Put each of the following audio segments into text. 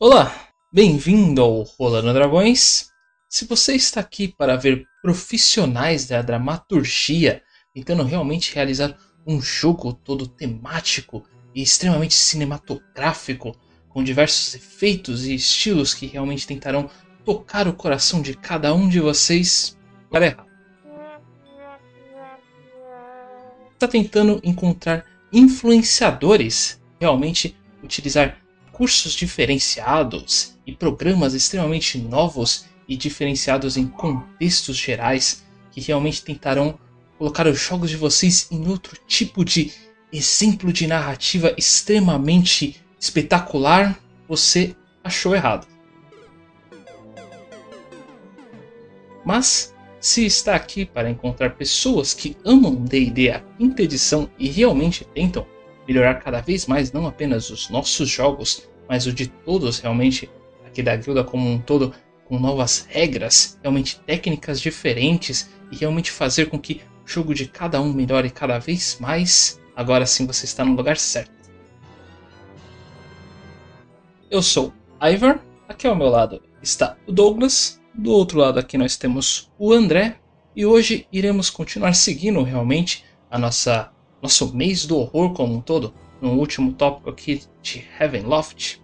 Olá, bem-vindo ao Rolando Dragões. Se você está aqui para ver profissionais da dramaturgia tentando realmente realizar um jogo todo temático e extremamente cinematográfico, com diversos efeitos e estilos que realmente tentarão tocar o coração de cada um de vocês, errado. Está tentando encontrar influenciadores, realmente utilizar cursos diferenciados e programas extremamente novos e diferenciados em contextos gerais que realmente tentarão colocar os jogos de vocês em outro tipo de exemplo de narrativa extremamente espetacular, você achou errado. Mas se está aqui para encontrar pessoas que amam D&D a quinta edição e realmente tentam melhorar cada vez mais não apenas os nossos jogos, mas o de todos realmente, aqui da guilda como um todo, com novas regras, realmente técnicas diferentes e realmente fazer com que o jogo de cada um melhore cada vez mais, agora sim você está no lugar certo. Eu sou Ivar, aqui ao meu lado está o Douglas, do outro lado aqui nós temos o André, e hoje iremos continuar seguindo realmente a nossa nosso mês do horror como um todo, no último tópico aqui de Heavenloft.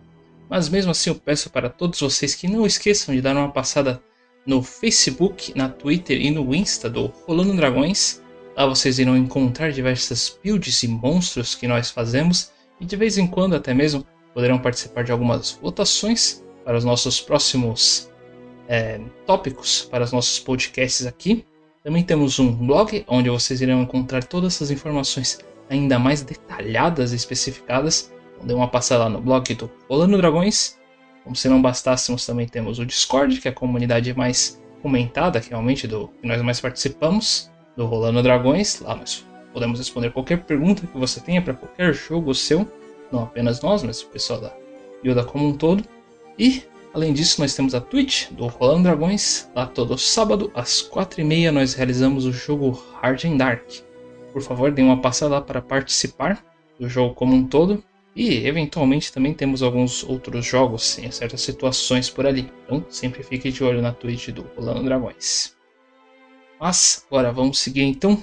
Mas mesmo assim eu peço para todos vocês que não esqueçam de dar uma passada no Facebook, na Twitter e no Insta do Rolando Dragões. Lá vocês irão encontrar diversas builds e monstros que nós fazemos e de vez em quando até mesmo poderão participar de algumas votações para os nossos próximos é, tópicos, para os nossos podcasts aqui. Também temos um blog onde vocês irão encontrar todas essas informações ainda mais detalhadas e especificadas. Então, dê uma passada lá no blog do Rolando Dragões. Como se não bastássemos, também temos o Discord, que é a comunidade mais comentada, que realmente do que nós mais participamos, do Rolando Dragões. Lá nós podemos responder qualquer pergunta que você tenha para qualquer jogo seu, não apenas nós, mas o pessoal da guilda como um todo. E Além disso, nós temos a Twitch do Rolando Dragões. Lá todo sábado, às 4h30, nós realizamos o jogo Hard and Dark. Por favor, dê uma passada lá para participar do jogo como um todo. E eventualmente também temos alguns outros jogos em certas situações por ali. Então sempre fique de olho na Twitch do Rolando Dragões. Mas agora vamos seguir então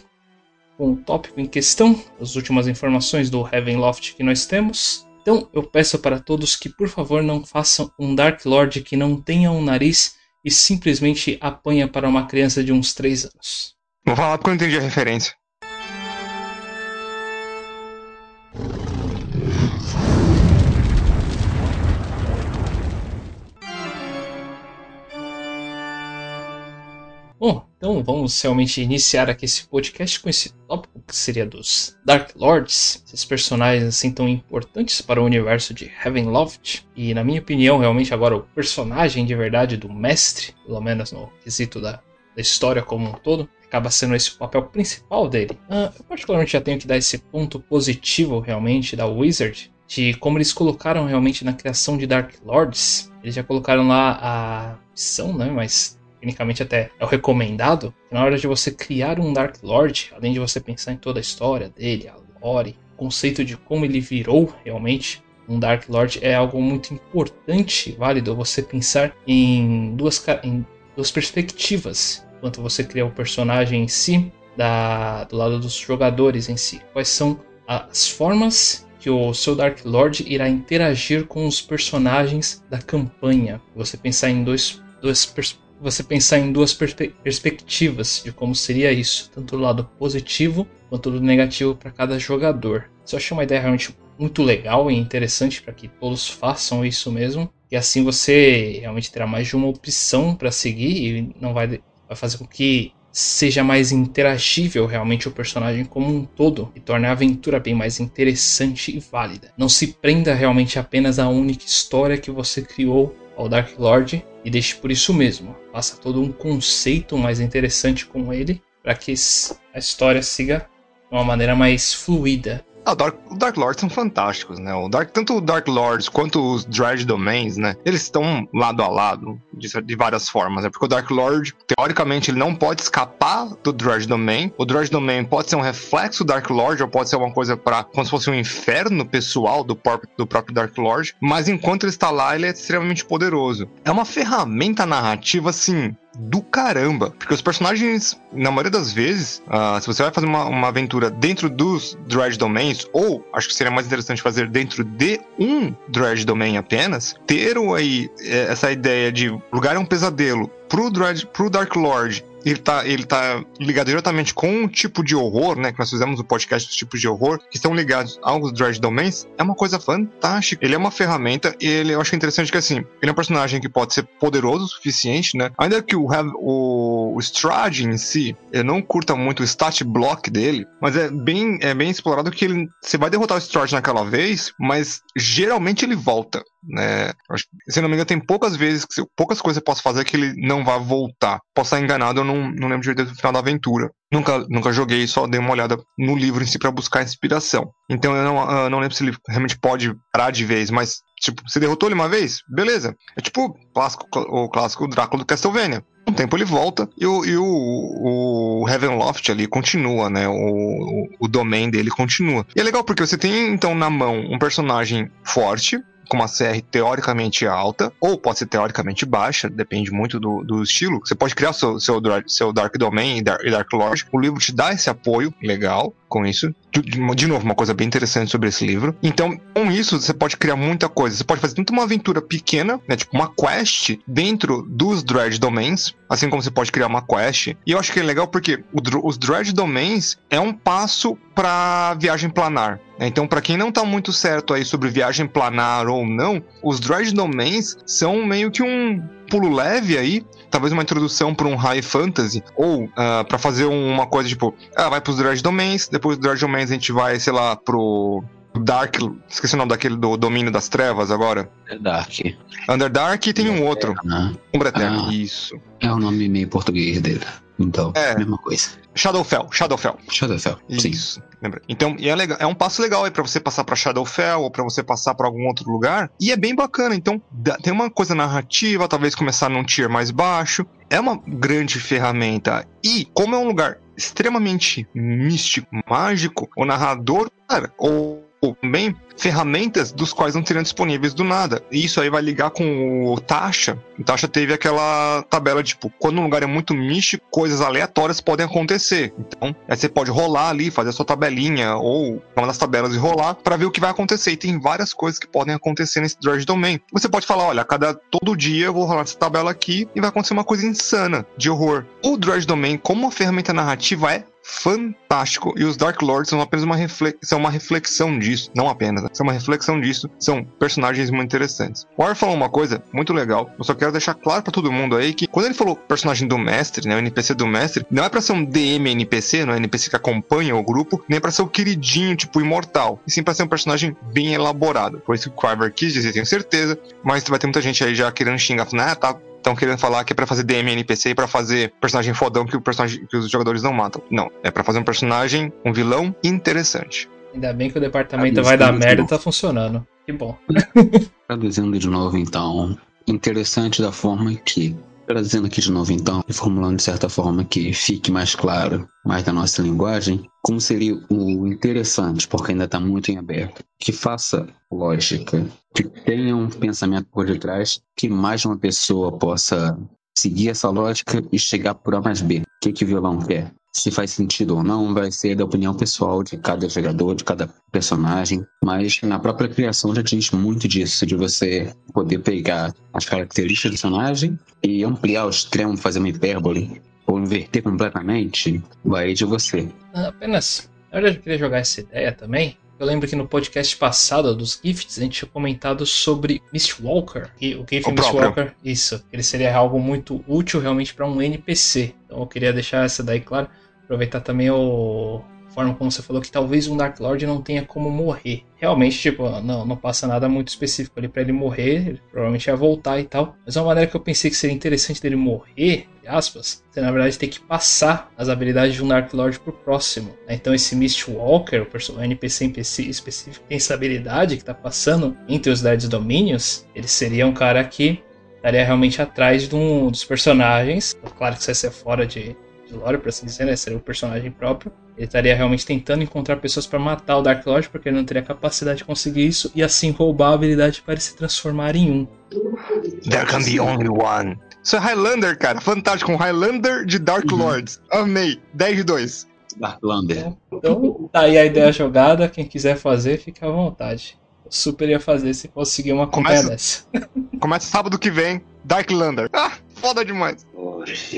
com o tópico em questão, as últimas informações do Heavenloft que nós temos. Então eu peço para todos que por favor não façam um Dark Lord que não tenha um nariz e simplesmente apanha para uma criança de uns 3 anos. Vou falar porque eu entendi a referência. Então vamos realmente iniciar aqui esse podcast com esse tópico que seria dos Dark Lords, esses personagens assim tão importantes para o universo de Heavenloft. E na minha opinião, realmente agora o personagem de verdade do mestre, pelo menos no quesito da, da história como um todo, acaba sendo esse o papel principal dele. Uh, eu particularmente já tenho que dar esse ponto positivo realmente da Wizard, de como eles colocaram realmente na criação de Dark Lords. Eles já colocaram lá a missão, né? Mas tecnicamente até é o recomendado, na hora de você criar um Dark Lord, além de você pensar em toda a história dele, a lore, o conceito de como ele virou realmente um Dark Lord, é algo muito importante, válido você pensar em duas, em duas perspectivas enquanto você cria o personagem em si, da, do lado dos jogadores em si. Quais são as formas que o seu Dark Lord irá interagir com os personagens da campanha. Você pensar em dois, dois você pensar em duas perspe perspectivas de como seria isso, tanto do lado positivo quanto do negativo para cada jogador. Isso eu achei uma ideia realmente muito legal e interessante para que todos façam isso mesmo. E assim você realmente terá mais de uma opção para seguir e não vai, vai fazer com que seja mais interagível realmente o personagem como um todo e torne a aventura bem mais interessante e válida. Não se prenda realmente apenas à única história que você criou ao Dark Lord e deixe por isso mesmo. Faça todo um conceito mais interessante com ele para que a história siga de uma maneira mais fluida. Ah, o Dark, o Dark Lords são fantásticos, né? O Dark, tanto o Dark Lords quanto os Dread Domains, né? Eles estão lado a lado, de, de várias formas, né? Porque o Dark Lord, teoricamente, ele não pode escapar do Dread Domain. O Dread Domain pode ser um reflexo do Dark Lord, ou pode ser uma coisa para como se fosse um inferno pessoal do, próprio, do próprio Dark Lord. Mas enquanto ele está lá, ele é extremamente poderoso. É uma ferramenta narrativa, assim, do caramba. Porque os personagens, na maioria das vezes, uh, se você vai fazer uma, uma aventura dentro dos Dredge Domains, ou acho que seria mais interessante fazer dentro de um Dredge Domain apenas, ter aí eh, essa ideia de lugar é um pesadelo pro, Dredge, pro Dark Lord ele tá, ele tá ligado diretamente com um tipo de horror, né? Que nós fizemos o um podcast dos tipos de horror, que estão ligados aos Dredge Domains, é uma coisa fantástica. Ele é uma ferramenta e ele, eu acho interessante que, assim, ele é um personagem que pode ser poderoso o suficiente, né? Ainda que o, o, o em si, eu não curta muito o stat block dele, mas é bem, é bem explorado que ele, você vai derrotar o Strade naquela vez, mas geralmente ele volta. Né? Se não me engano, tem poucas vezes, poucas coisas que eu posso fazer que ele não vai voltar. Posso estar enganado, eu não, não lembro direito do final da aventura. Nunca, nunca joguei, só dei uma olhada no livro em si para buscar inspiração. Então eu não, eu não lembro se ele realmente pode parar de vez, mas, tipo, você derrotou ele uma vez? Beleza. É tipo clássico, o clássico Drácula do Castlevania. Um tempo ele volta e o, e o, o Heavenloft ali continua, né? O, o domain dele continua. E é legal porque você tem, então, na mão um personagem forte, com uma CR teoricamente alta, ou pode ser teoricamente baixa, depende muito do, do estilo. Você pode criar seu, seu, seu Dark Domain e Dark, Lord. O livro te dá esse apoio legal com isso. De, novo, uma coisa bem interessante sobre esse livro. Então, com isso, você pode criar muita coisa. Você pode fazer tanto uma aventura pequena, né, tipo uma quest dentro dos Dredge Domains, assim como você pode criar uma quest. E eu acho que é legal porque os Dredge Domains é um passo para viagem planar. Né? Então, para quem não tá muito certo aí sobre viagem planar ou não, os Dredge Domains são meio que um pulo leve aí, talvez uma introdução para um high fantasy, ou uh, ah, para fazer uma coisa tipo, ah, vai pros Dredge Domains, depois do Dredge Domains a gente vai, sei lá, pro Dark, esqueci o nome daquele do Domínio das Trevas agora. Underdark. Underdark e tem um outro. Ah, um Eterno, ah, isso. É o nome meio português dele. Então, é. mesma coisa. Shadowfell, Shadowfell. Shadowfell, Isso, sim. lembra? Então, é, legal, é um passo legal aí para você passar para Shadowfell ou para você passar para algum outro lugar. E é bem bacana. Então, tem uma coisa narrativa, talvez começar num tier mais baixo. É uma grande ferramenta. E, como é um lugar extremamente místico, mágico, o narrador, cara, ou também ferramentas dos quais não seriam disponíveis do nada. E isso aí vai ligar com o Tasha. O Tasha teve aquela tabela tipo, quando um lugar é muito místico, coisas aleatórias podem acontecer. Então, aí você pode rolar ali, fazer a sua tabelinha ou uma das tabelas e rolar para ver o que vai acontecer. E tem várias coisas que podem acontecer nesse Dredge Domain. Você pode falar, olha, cada todo dia eu vou rolar essa tabela aqui e vai acontecer uma coisa insana de horror. O Dredge Domain, como uma ferramenta narrativa, é fantástico. E os Dark Lords são apenas uma, são uma reflexão disso. Não apenas, são uma reflexão disso. São personagens muito interessantes. O War falou uma coisa muito legal. Eu só quero deixar claro para todo mundo aí que quando ele falou personagem do mestre, né? O NPC do mestre, não é para ser um DM NPC, não é NPC que acompanha o grupo, nem para ser o queridinho, tipo, imortal. E sim para ser um personagem bem elaborado. Foi isso que o Carver quis dizer, tenho certeza. Mas vai ter muita gente aí já querendo xingar, né? Tá estão querendo falar que é para fazer DM NPC e para fazer personagem fodão que o personagem que os jogadores não matam. Não, é para fazer um personagem, um vilão interessante. Ainda bem que o departamento vai dar merda e tá funcionando. Que bom. Traduzindo de novo então, interessante da forma que Trazendo aqui de novo, então, e formulando de certa forma que fique mais claro, mais da nossa linguagem, como seria o interessante, porque ainda está muito em aberto, que faça lógica, que tenha um pensamento por detrás, que mais uma pessoa possa seguir essa lógica e chegar por A mais B. O que, que o violão quer? Se faz sentido ou não vai ser da opinião pessoal de cada jogador, de cada personagem, mas na própria criação já diz muito disso, de você poder pegar as características do personagem e ampliar o extremo, fazer uma hipérbole, ou inverter completamente, vai de você. Apenas, na verdade eu queria jogar essa ideia também, eu lembro que no podcast passado dos Gifts a gente tinha comentado sobre Mistwalker. E o Gift Mistwalker, isso, ele seria algo muito útil realmente para um NPC. Então eu queria deixar essa daí claro. Aproveitar também o forma como você falou que talvez um Dark Lord não tenha como morrer. Realmente, tipo, não, não passa nada muito específico ali para ele morrer, ele provavelmente ia voltar e tal. Mas uma maneira que eu pensei que seria interessante dele morrer, aspas, você na verdade tem que passar as habilidades de um Dark Lord pro próximo. Né? Então esse Mistwalker, o NPC específico, tem essa habilidade que tá passando entre os Dead Domínios, ele seria um cara que estaria realmente atrás de um dos personagens. Claro que isso vai ser fora de lore, por assim dizer, né? Seria o personagem próprio. Ele estaria realmente tentando encontrar pessoas para matar o Dark Lord, porque ele não teria capacidade de conseguir isso, e assim roubar a habilidade para ele se transformar em um. There can be only one. Isso é Highlander, cara. Fantástico. Um Highlander de Dark uhum. Lords. Amei. 10 de 2. Darklander. Então, tá aí a ideia jogada. Quem quiser fazer, fica à vontade. Eu super ia fazer se conseguir uma campanha dessa. Começa sábado que vem. Darklander. Ah, foda demais. Poxa.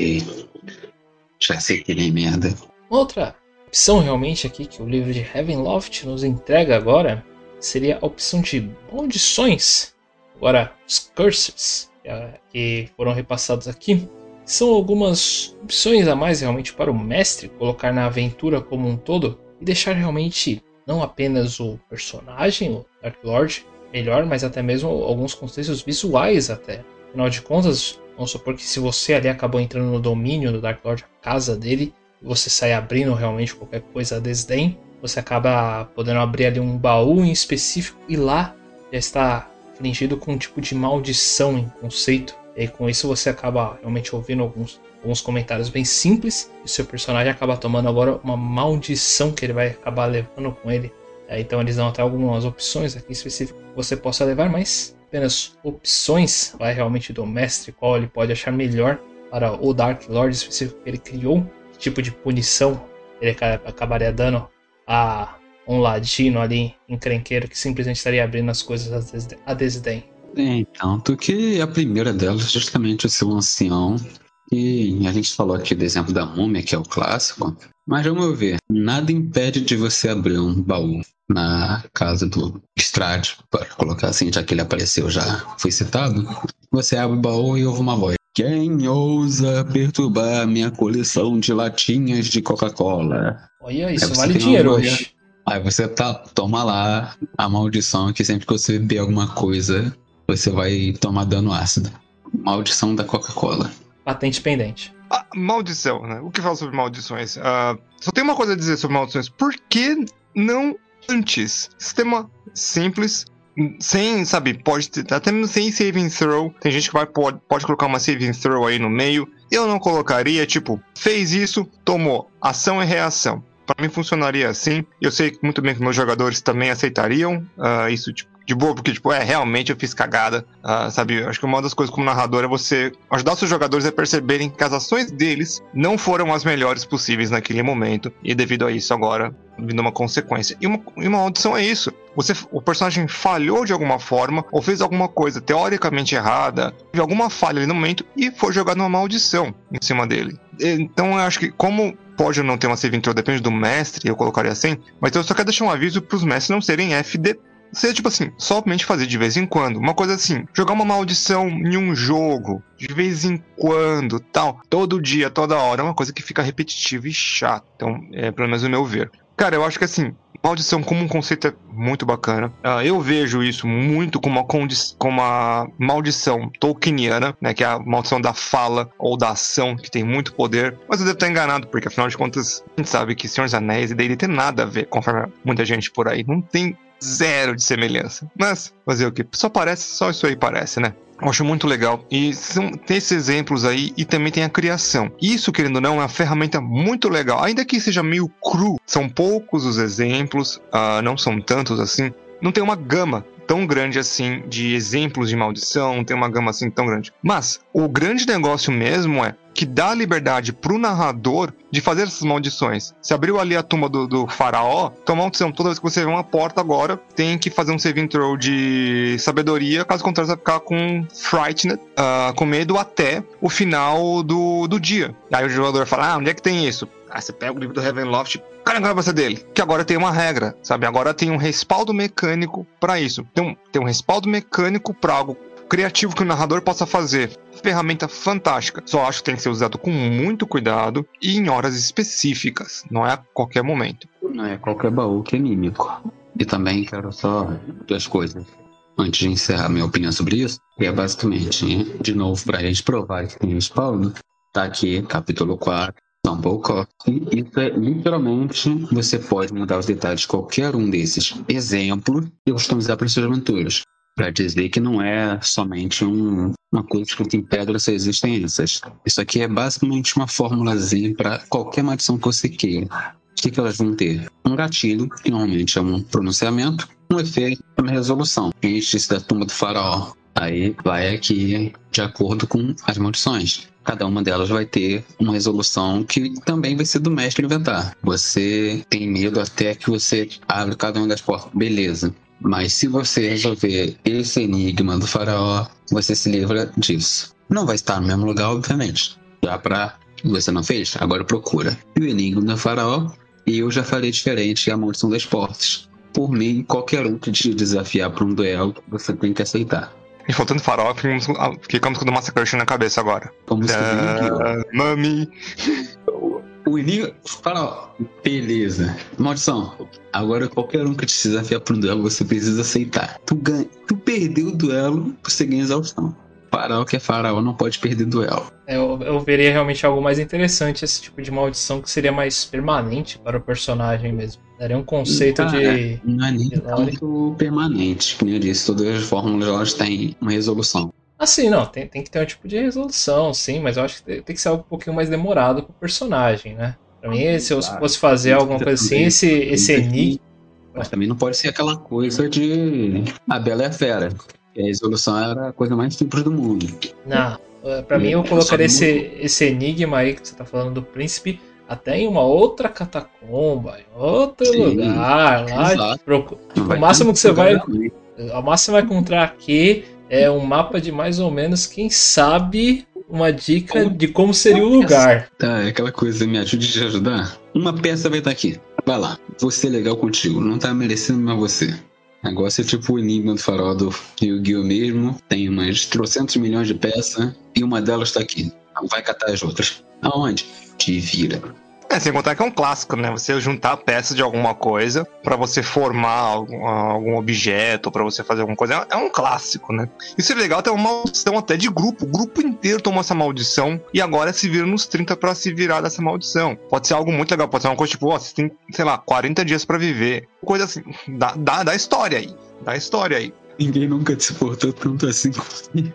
Já sei que nem merda. Outra opção realmente aqui que o livro de Heavenloft nos entrega agora seria a opção de maldições. Agora, os curses é, que foram repassados aqui são algumas opções a mais realmente para o mestre colocar na aventura como um todo e deixar realmente não apenas o personagem, o Dark Lord, melhor, mas até mesmo alguns contextos visuais até. Afinal de contas, vamos supor que se você ali acabou entrando no domínio do Dark Lord, a casa dele, você sai abrindo realmente qualquer coisa a desdém, você acaba podendo abrir ali um baú em específico e lá já está infligido com um tipo de maldição em conceito. E aí, com isso você acaba realmente ouvindo alguns, alguns comentários bem simples e seu personagem acaba tomando agora uma maldição que ele vai acabar levando com ele. É, então eles dão até algumas opções aqui específicas que você possa levar, mas apenas opções? Vai realmente do mestre? Qual ele pode achar melhor para o Dark Lord? Específico que ele criou tipo de punição ele acabaria dando a um ladino ali encrenqueiro que simplesmente estaria abrindo as coisas a desdém. É, tanto que a primeira delas, justamente esse ancião, e a gente falou aqui do exemplo da múmia, que é o clássico, mas vamos ver, nada impede de você abrir um baú na casa do Strade, para colocar assim, já que ele apareceu, já foi citado. Você abre o baú e ouve uma voz. Quem ousa perturbar minha coleção de latinhas de Coca-Cola? Olha, isso vale dinheiro hoje. Aí você tá, toma lá a maldição que sempre que você beber alguma coisa, você vai tomar dano ácido. Maldição da Coca-Cola. Patente pendente. Ah, maldição, né? O que fala sobre maldições? Uh, só tem uma coisa a dizer sobre maldições. Por que não antes? Sistema simples, sem, sabe, pode até mesmo sem saving throw. Tem gente que vai, pode, pode colocar uma saving throw aí no meio. Eu não colocaria, tipo, fez isso, tomou. Ação e reação. Para mim funcionaria assim. Eu sei muito bem que meus jogadores também aceitariam uh, isso, tipo, de boa, porque, tipo, é, realmente eu fiz cagada, uh, sabe? Acho que uma das coisas como narrador é você ajudar os seus jogadores a perceberem que as ações deles não foram as melhores possíveis naquele momento, e devido a isso agora vindo uma consequência. E uma, e uma audição é isso. Você, o personagem falhou de alguma forma, ou fez alguma coisa teoricamente errada, teve alguma falha ali no momento, e foi jogado uma maldição em cima dele. Então eu acho que, como pode ou não ter uma save intro, depende do mestre, eu colocaria assim, mas eu só quero deixar um aviso para os mestres não serem FD seja tipo assim, somente fazer de vez em quando. Uma coisa assim, jogar uma maldição em um jogo, de vez em quando, tal, todo dia, toda hora, é uma coisa que fica repetitiva e chata. Então, é pelo menos o meu ver. Cara, eu acho que assim, maldição como um conceito é muito bacana. Uh, eu vejo isso muito como uma, como uma maldição tolkieniana, né? Que é a maldição da fala ou da ação, que tem muito poder. Mas eu devo estar enganado, porque afinal de contas, a gente sabe que Senhor dos Anéis e dele tem nada a ver, conforme muita gente por aí. Não tem zero de semelhança. Mas, fazer o que? Só parece, só isso aí parece, né? Eu acho muito legal. E são, tem esses exemplos aí e também tem a criação. Isso, querendo ou não, é uma ferramenta muito legal. Ainda que seja meio cru, são poucos os exemplos, uh, não são tantos assim. Não tem uma gama tão grande assim de exemplos de maldição, tem uma gama assim tão grande. Mas o grande negócio mesmo é que dá liberdade pro narrador de fazer essas maldições. Se abriu ali a tumba do, do faraó, então maldição, toda vez que você vê uma porta agora, tem que fazer um saving throw de sabedoria, caso contrário você vai ficar com frightened, uh, com medo até o final do, do dia. Aí o jogador fala, ah, onde é que tem isso? Aí você pega o livro do Ravenloft, cara na cabeça dele. Que agora tem uma regra, sabe? Agora tem um respaldo mecânico para isso. Tem um, tem um respaldo mecânico para algo criativo que o narrador possa fazer. Ferramenta fantástica. Só acho que tem que ser usado com muito cuidado e em horas específicas, não é a qualquer momento. não é qualquer baú que é mímico. E também quero só duas coisas. Antes de encerrar minha opinião sobre isso, é basicamente, de novo, para a gente provar que tem respaldo, tá aqui, capítulo 4, São Paulo E isso é literalmente, você pode mudar os detalhes de qualquer um desses exemplos e customizar para suas aventuras. Para dizer que não é somente um, uma coisa escrita em pedra se existem essas. Isso aqui é basicamente uma formulazinha para qualquer maldição que você queira. O que, que elas vão ter? Um gatilho, que normalmente é um pronunciamento, um efeito, uma resolução. Este da tumba do faraó. Aí vai aqui de acordo com as maldições. Cada uma delas vai ter uma resolução que também vai ser do mestre inventar. Você tem medo até que você abre cada uma das portas. Beleza. Mas se você resolver esse enigma do faraó, você se livra disso. Não vai estar no mesmo lugar, obviamente. Já pra você não fez? Agora procura. E o enigma do faraó, e eu já falei diferente a maldição das portas. Por mim, qualquer um que te desafiar para um duelo, você tem que aceitar. E faltando farol, ficamos, ficamos com o Massacre na cabeça agora. Como se uh, Mami. O inimigo. Fala, beleza. Maldição. Agora qualquer um que te desafiar para um duelo, você precisa aceitar. Tu, ganha, tu perdeu o duelo, você ganha exaustão. Faraó que é faraó não pode perder duelo. É, eu, eu veria realmente algo mais interessante, esse tipo de maldição que seria mais permanente para o personagem mesmo. Daria um conceito Cara, de. Não é nem tanto permanente, que nem eu disse, todas as fórmulas elas têm uma resolução. Assim, não, tem, tem que ter um tipo de resolução, sim, mas eu acho que tem que ser algo um pouquinho mais demorado pro personagem, né? Pra mim, se eu fosse fazer alguma coisa assim, esse, esse enigma. Mas também não pode ser aquela coisa de a Bela é a Fera. a resolução era a coisa mais simples do mundo. Não, pra mim eu colocaria esse, esse enigma aí que você tá falando do príncipe até em uma outra catacomba, em outro Sim, lugar. Lá, o máximo que você vai. O máximo vai encontrar aqui é um mapa de mais ou menos, quem sabe, uma dica de como seria o lugar. Tá, é aquela coisa, me ajude a te ajudar. Uma peça vai estar aqui. Vai lá. Vou ser legal contigo. Não tá merecendo mais você. Negócio é tipo o Enigma do Farol do Yu-Gi-Oh! mesmo. Tem umas trocentos milhões de peças e uma delas tá aqui. Vai catar as outras. Aonde? Te vira. É, sem contar que é um clássico, né? Você juntar peças de alguma coisa para você formar algum, algum objeto, para você fazer alguma coisa. É, um clássico, né? Isso é legal, tem uma maldição até de grupo. O grupo inteiro tomou essa maldição e agora se vira nos 30 para se virar dessa maldição. Pode ser algo muito legal, pode ser uma coisa tipo, ó, você tem, sei lá, 40 dias para viver. Coisa assim, dá, dá, dá história aí. Dá história aí. Ninguém nunca te suportou tanto assim comigo.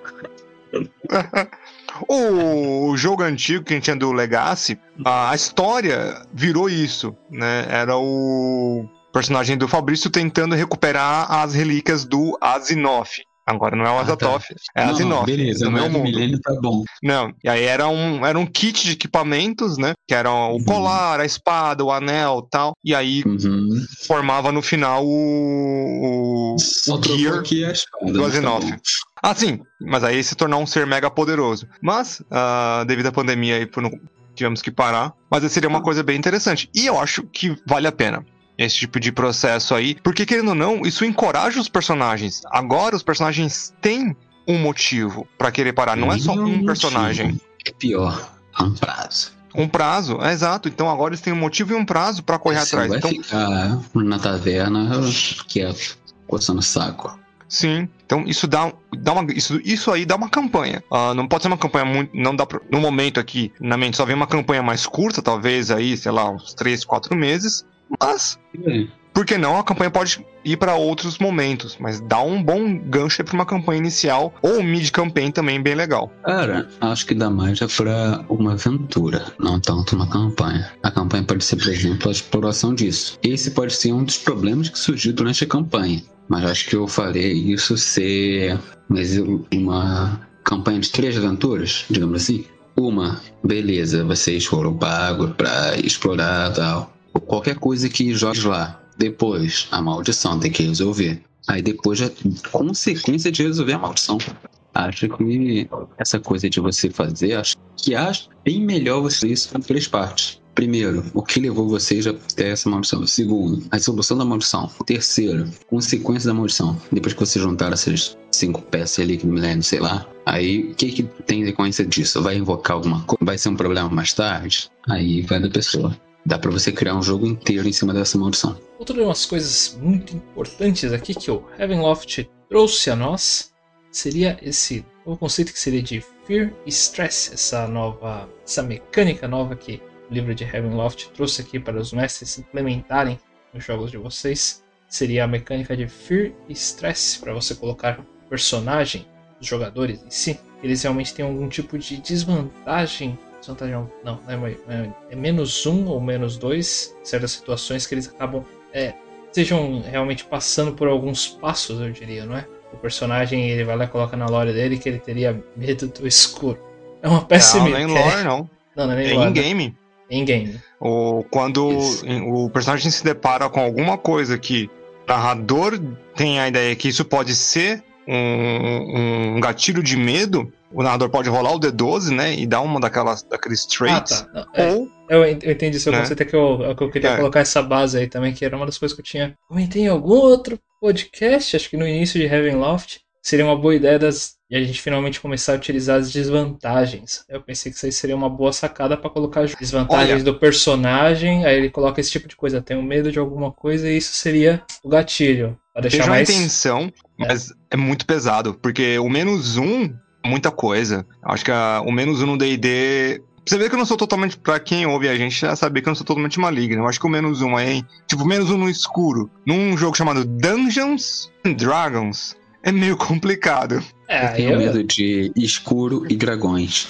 O jogo antigo que a gente tinha do Legacy, a história virou isso, né? Era o personagem do Fabrício tentando recuperar as relíquias do Azinoth. Agora não é o Azatoth, ah, tá. é Azinoth. Beleza, do meu mundo. Milênio tá bom. Não, e aí era um, era um kit de equipamentos, né? Que eram o uhum. colar, a espada, o anel tal. E aí uhum. formava no final o, o gear aqui a espada, do Azinoth. Tá ah, sim, mas aí se tornar um ser mega poderoso. Mas, uh, devido à pandemia aí, tivemos que parar. Mas seria uma coisa bem interessante. E eu acho que vale a pena esse tipo de processo aí. Porque, querendo ou não, isso encoraja os personagens. Agora os personagens têm um motivo para querer parar. Não é só um personagem. É pior, é um prazo. Um prazo, é exato. Então agora eles têm um motivo e um prazo para correr Você atrás. Vai então... ficar na taverna quieto, coçando saco. Sim. Então isso dá, dá uma, isso, isso aí dá uma campanha. Uh, não pode ser uma campanha muito. Não dá pra, no momento aqui, na mente, só vem uma campanha mais curta, talvez aí, sei lá, uns 3, 4 meses. Mas, que não? A campanha pode ir para outros momentos, mas dá um bom gancho para uma campanha inicial ou mid campaign também bem legal. Cara, acho que dá mais já para uma aventura, não tanto uma campanha. A campanha pode ser, por exemplo, a exploração disso. Esse pode ser um dos problemas que surgiu durante a campanha, mas acho que eu farei isso ser uma campanha de três aventuras, digamos assim. Uma, beleza, vocês foram pagos para explorar tal qualquer coisa que jogue lá. Depois, a maldição tem que resolver. Aí depois, a consequência de resolver a maldição. Acho que essa coisa de você fazer, acho que acho bem melhor você isso em três partes. Primeiro, o que levou vocês até essa maldição. Segundo, a solução da maldição. Terceiro, consequência da maldição. Depois que você juntar essas cinco peças ali que me lembro, sei lá. Aí, o que, que tem consequência disso? Vai invocar alguma coisa? Vai ser um problema mais tarde? Aí vai da pessoa. Dá para você criar um jogo inteiro em cima dessa maldição. Outra das coisas muito importantes aqui que o Heavenloft trouxe a nós seria esse o conceito que seria de Fear e Stress, essa nova, essa mecânica nova que o livro de Heavenloft trouxe aqui para os mestres implementarem nos jogos de vocês, seria a mecânica de Fear e Stress para você colocar personagem, os jogadores em si, eles realmente têm algum tipo de desvantagem desvantagem não, não é, é, é, menos um ou menos dois certas situações que eles acabam é, sejam realmente passando por alguns passos, eu diria, não é? O personagem ele vai lá e coloca na lore dele que ele teria medo do escuro. É uma péssima Não, nem lore, não. Não, não é nem é lore. em game. Em game. O, quando Isso. o personagem se depara com alguma coisa que o narrador tem a ideia que isso pode ser um, um gatilho de medo, o narrador pode rolar o D12, né? E dar uma daquelas, daqueles Ah, traits. tá. Não, é, Ou eu, ent- eu entendi seu Né? conceito, é que eu, é que eu queria É. colocar essa base aí também, que era uma das coisas que eu tinha comentei em algum outro podcast, acho que no início de Heavenloft, seria uma boa ideia das, de a gente finalmente começar a utilizar as desvantagens. Eu pensei que isso aí seria uma boa sacada pra colocar as desvantagens Olha. do personagem, aí ele coloca esse tipo de coisa, tenho medo de alguma coisa, e isso seria o gatilho. Pra deixar Veja a mais. intenção, mas é. muito pesado, porque o menos um é muita coisa. Eu Acho que a- o menos um no DD. Você vê que eu não sou totalmente. Pra quem ouve a gente já saber que eu não sou totalmente maligno. Eu acho que o menos um é. Tipo, menos um no escuro. Num jogo chamado Dungeons and Dragons. É meio complicado. Eu É, aí, tenho eu- medo de escuro e dragões.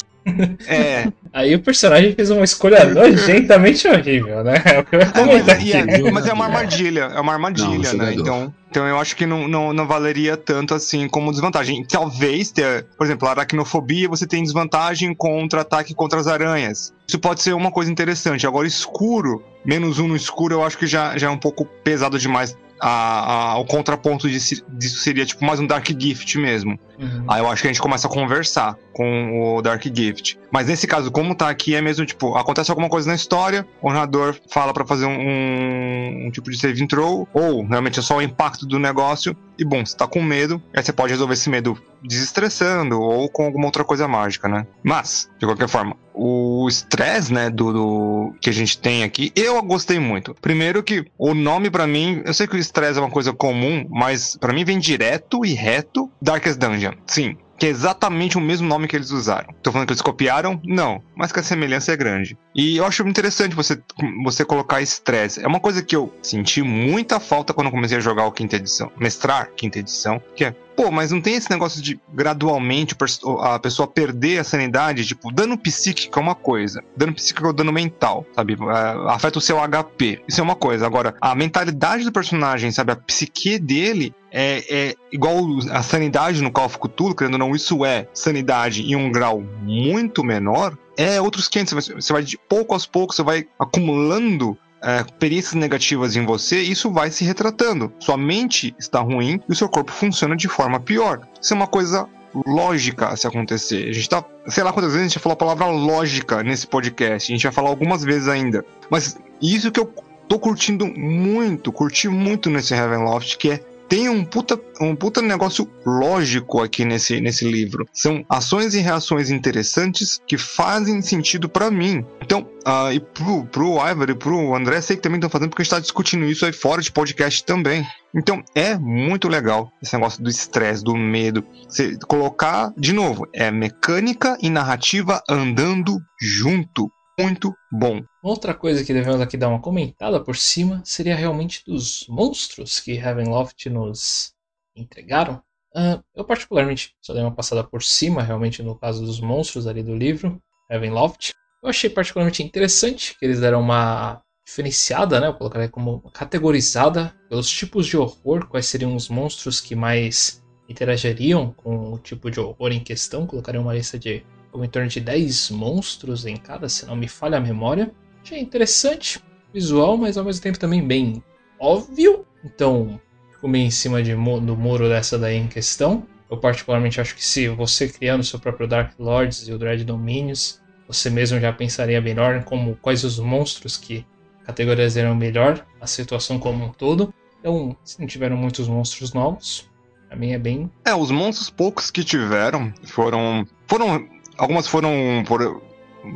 É. aí o personagem fez uma escolha nojentamente horrível, né? É o que eu ia É, comentar mas, e aqui. é, mas é uma armadilha, é uma armadilha, Não, né? jogador. Então, então eu acho que não, não, não valeria tanto assim como desvantagem. Talvez ter, por exemplo, a aracnofobia, você tem desvantagem contra ataque contra as aranhas. Isso pode ser uma coisa interessante. Agora, escuro, menos um no escuro, eu acho que já, já é um pouco pesado demais. A, a- o contraponto disso, disso seria tipo mais um Dark Gift mesmo. Uhum. Aí eu acho que a gente começa a conversar com o Dark Gift. Mas nesse caso, como tá aqui, é mesmo tipo, acontece alguma coisa na história, o narrador fala pra fazer um, um- tipo de save throw, ou realmente é só o impacto do negócio, e bom, você tá com medo, aí você pode resolver esse medo desestressando ou com alguma outra coisa mágica, né? Mas, de qualquer forma, o estresse, né, do, do- que a gente tem aqui, eu gostei muito. Primeiro que o nome pra mim, eu sei que o estresse é uma coisa comum, mas pra mim vem direto e reto Darkest Dungeon. Sim, que é exatamente o mesmo nome que eles usaram. Tô falando que eles copiaram? Não, mas que a semelhança é grande. E eu acho interessante você, você colocar estresse. É uma coisa que eu senti muita falta quando comecei a jogar o quinta edição, mestrar quinta edição, que é Pô, mas não tem esse negócio de gradualmente a pessoa perder a sanidade? Tipo, dano psíquico é uma coisa. Dano psíquico é o dano mental, sabe? É, afeta o seu HP. Isso é uma coisa. Agora, a mentalidade do personagem, sabe? A psique dele é, é igual a sanidade no Call of Cthulhu, querendo ou não, isso é sanidade em um grau muito menor. É outros 500. Você vai- Você vai de pouco aos poucos, você vai acumulando é, perícias negativas em você, isso vai se retratando. Sua mente está ruim e o seu corpo funciona de forma pior. Isso é uma coisa lógica se acontecer. A gente tá, sei lá quantas vezes a gente falou a palavra lógica nesse podcast. A gente vai falar algumas vezes ainda. Mas isso que eu tô curtindo muito, curti muito nesse Heavenloft, que é tem um puta, um puta negócio lógico aqui nesse, nesse livro. São ações e reações interessantes que fazem sentido pra mim. Então, ah, e pro, pro Ivory e pro André, sei que também estão fazendo, porque a gente tá discutindo isso aí fora de podcast também. Então, é muito legal esse negócio do estresse, do medo. Você colocar, de novo, é mecânica e narrativa andando junto. Muito bom. Outra coisa que devemos aqui dar uma comentada por cima seria realmente dos monstros que Ravenloft nos entregaram. Ah, eu particularmente só dei uma passada por cima, realmente, no caso dos monstros ali do livro, Ravenloft. Eu achei particularmente interessante que eles deram uma diferenciada, né? Eu colocaria como categorizada pelos tipos de horror, quais seriam os monstros que mais interagiriam com o tipo de horror em questão. Colocaria uma lista de algo em torno de 10 monstros em cada, se não me falha a memória. Achei interessante, visual, mas ao mesmo tempo também bem óbvio. Então, ficou meio em cima de, do muro dessa daí em questão. Eu particularmente acho que se você criando seu próprio Dark Lords e o Dread Dominions, você mesmo já pensaria melhor como quais os monstros que categorizariam melhor a situação como um todo. Então, se não tiveram muitos monstros novos, pra mim é bem É, os monstros poucos que tiveram foram. foram algumas foram por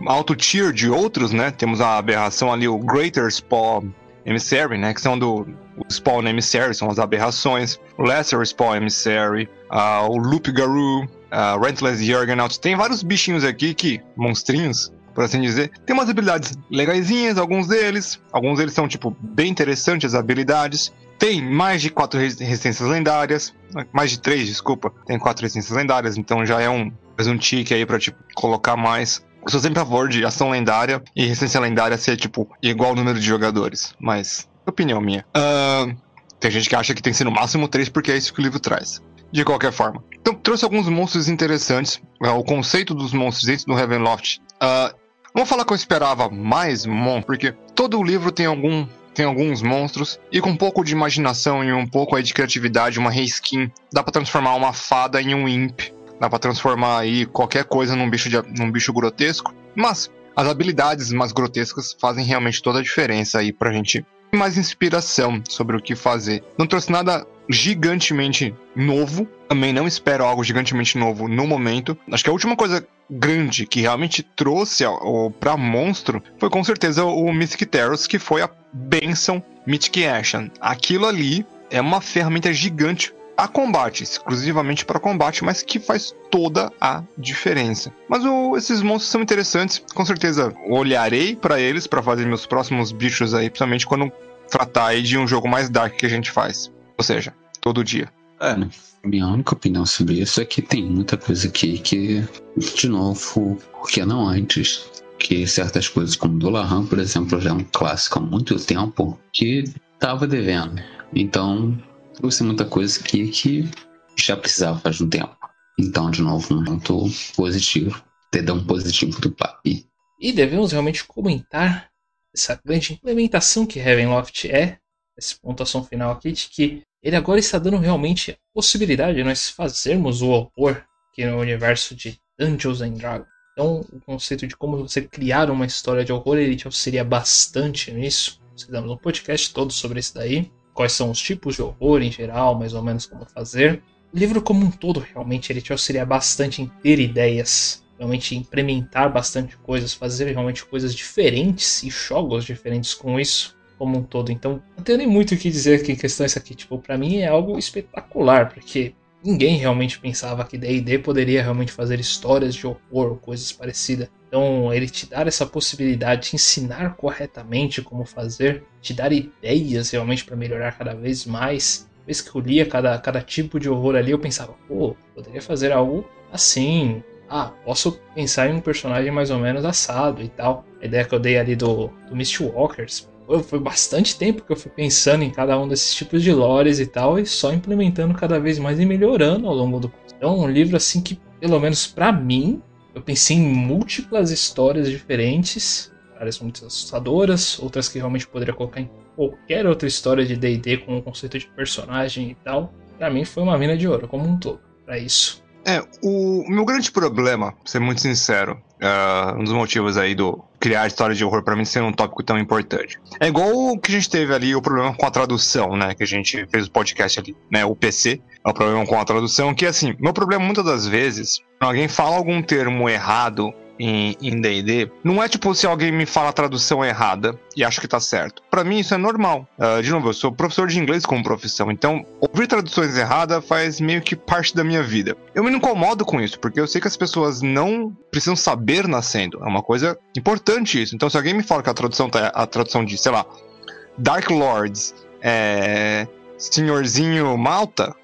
alto tier de outros, né? Temos a aberração ali, o Greater Spawn Emissary, né? Que são do Spawn Emissary, são as aberrações. O Lesser Spawn Emissary, uh, o Loop Garou, uh, Rentless Juggernaut. Tem vários bichinhos aqui que, monstrinhos, por assim dizer. Tem umas habilidades legaisinhas, alguns deles. Alguns deles são, tipo, bem interessantes as habilidades. Tem mais de quatro resistências lendárias. Mais de três, desculpa. Tem quatro resistências lendárias, então já é um, mais um tique aí pra, tipo, colocar mais. Sou sempre a favor de ação lendária e resistência lendária ser, tipo, igual ao número de jogadores. Mas, opinião minha. Uh, tem gente que acha que tem que ser no máximo três porque é isso que o livro traz. De qualquer forma. Então, trouxe alguns monstros interessantes. Uh, o conceito dos monstros dentro do Heavenloft. Uh, vou falar que eu esperava mais monstros, porque todo o livro tem algum tem alguns monstros e com um pouco de imaginação e um pouco aí de criatividade, uma reskin, dá para transformar uma fada em um imp Dá pra transformar aí qualquer coisa num bicho, de, num bicho grotesco. Mas as habilidades mais grotescas fazem realmente toda a diferença aí pra gente ter mais inspiração sobre o que fazer. Não trouxe nada gigantemente novo. Também não espero algo gigantemente novo no momento. Acho que a última coisa grande que realmente trouxe para monstro foi com certeza o Mystic Terrors, que foi a benção Mythic Action. Aquilo ali é uma ferramenta gigante a combate, exclusivamente para combate, mas que faz toda a diferença. Mas o, esses monstros são interessantes, com certeza olharei para eles para fazer meus próximos bichos aí, principalmente quando tratar de um jogo mais dark que a gente faz. Ou seja, todo dia. É, né? minha única opinião sobre isso é que tem muita coisa aqui que, de novo, por que não antes? Que certas coisas, como do Lahan, por exemplo, já é um clássico há muito tempo, que tava devendo. Então, trouxe muita coisa aqui que já precisava faz um tempo. Então, de novo, um ponto positivo. Dedão positivo do papi. E devemos realmente comentar essa grande implementação que Heavenloft é, essa pontuação final aqui, de que ele agora está dando realmente a possibilidade de nós fazermos o horror aqui no universo de Dungeons and Dragons. Então, o conceito de como você criar uma história de horror, ele te auxilia bastante nisso. Fizemos um podcast todo sobre isso daí quais são os tipos de horror em geral, mais ou menos como fazer. O livro como um todo, realmente, ele te auxilia bastante em ter ideias, realmente implementar bastante coisas, fazer realmente coisas diferentes e jogos diferentes com isso como um todo. Então, não tenho nem muito o que dizer aqui em questão isso aqui. Tipo, para mim é algo espetacular, porque ninguém realmente pensava que D&D poderia realmente fazer histórias de horror ou coisas parecidas. Então, ele te dar essa possibilidade de ensinar corretamente como fazer, te dar ideias realmente para melhorar cada vez mais. Uma vez que eu lia cada, cada tipo de horror ali, eu pensava, pô, poderia fazer algo assim. Ah, posso pensar em um personagem mais ou menos assado e tal. A ideia que eu dei ali do, do Mistwalkers, foi bastante tempo que eu fui pensando em cada um desses tipos de lores e tal, e só implementando cada vez mais e melhorando ao longo do. Então, um livro assim que, pelo menos para mim, eu pensei em múltiplas histórias diferentes, várias muito assustadoras, outras que realmente poderia colocar em qualquer outra história de D&D com o conceito de personagem e tal. Para mim foi uma mina de ouro como um todo, para isso. É, o meu grande problema, pra ser muito sincero, uh, um dos motivos aí do criar história de horror para mim ser um tópico tão importante. É igual o que a gente teve ali, o problema com a tradução, né? Que a gente fez o podcast ali, né? O PC, é o problema com a tradução, que assim, meu problema muitas das vezes, alguém fala algum termo errado em D&D, não é tipo se alguém me fala a tradução errada e acha que tá certo. Para mim isso é normal. Uh, de novo, eu sou professor de inglês como profissão, então ouvir traduções erradas faz meio que parte da minha vida. Eu me incomodo com isso, porque eu sei que as pessoas não precisam saber nascendo. É uma coisa importante isso. Então se alguém me fala que a tradução tá a tradução de, sei lá, Dark Lords é senhorzinho Malta,